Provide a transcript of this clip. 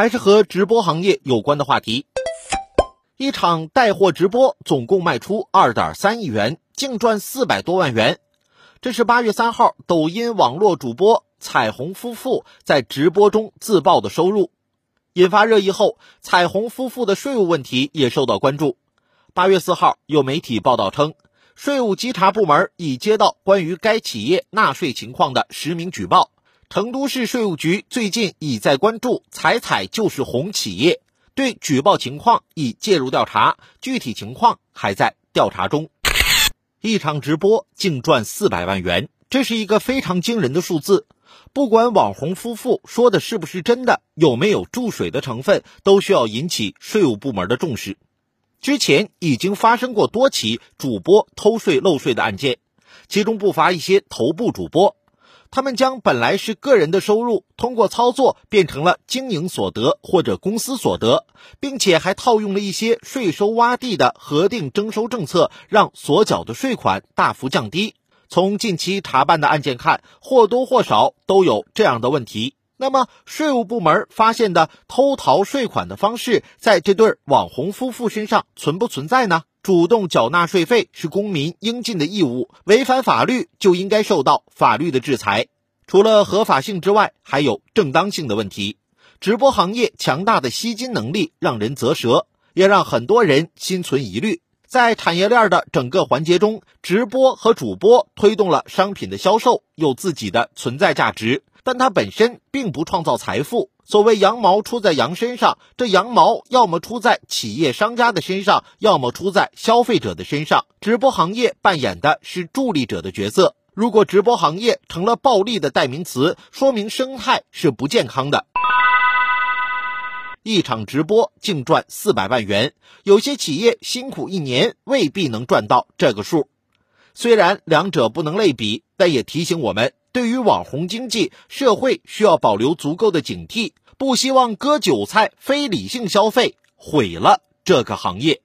还是和直播行业有关的话题。一场带货直播总共卖出二点三亿元，净赚四百多万元。这是八月三号，抖音网络主播彩虹夫妇在直播中自曝的收入，引发热议后，彩虹夫妇的税务问题也受到关注。八月四号，有媒体报道称，税务稽查部门已接到关于该企业纳税情况的实名举报。成都市税务局最近已在关注“彩彩就是红”企业，对举报情况已介入调查，具体情况还在调查中。一场直播净赚四百万元，这是一个非常惊人的数字。不管网红夫妇说的是不是真的，有没有注水的成分，都需要引起税务部门的重视。之前已经发生过多起主播偷税漏税的案件，其中不乏一些头部主播。他们将本来是个人的收入，通过操作变成了经营所得或者公司所得，并且还套用了一些税收洼地的核定征收政策，让所缴的税款大幅降低。从近期查办的案件看，或多或少都有这样的问题。那么，税务部门发现的偷逃税款的方式，在这对网红夫妇身上存不存在呢？主动缴纳税费是公民应尽的义务，违反法律就应该受到法律的制裁。除了合法性之外，还有正当性的问题。直播行业强大的吸金能力让人啧舌，也让很多人心存疑虑。在产业链的整个环节中，直播和主播推动了商品的销售，有自己的存在价值，但它本身并不创造财富。所谓羊毛出在羊身上，这羊毛要么出在企业商家的身上，要么出在消费者的身上。直播行业扮演的是助力者的角色。如果直播行业成了暴利的代名词，说明生态是不健康的。一场直播净赚四百万元，有些企业辛苦一年未必能赚到这个数。虽然两者不能类比，但也提醒我们。对于网红经济，社会需要保留足够的警惕，不希望割韭菜、非理性消费毁了这个行业。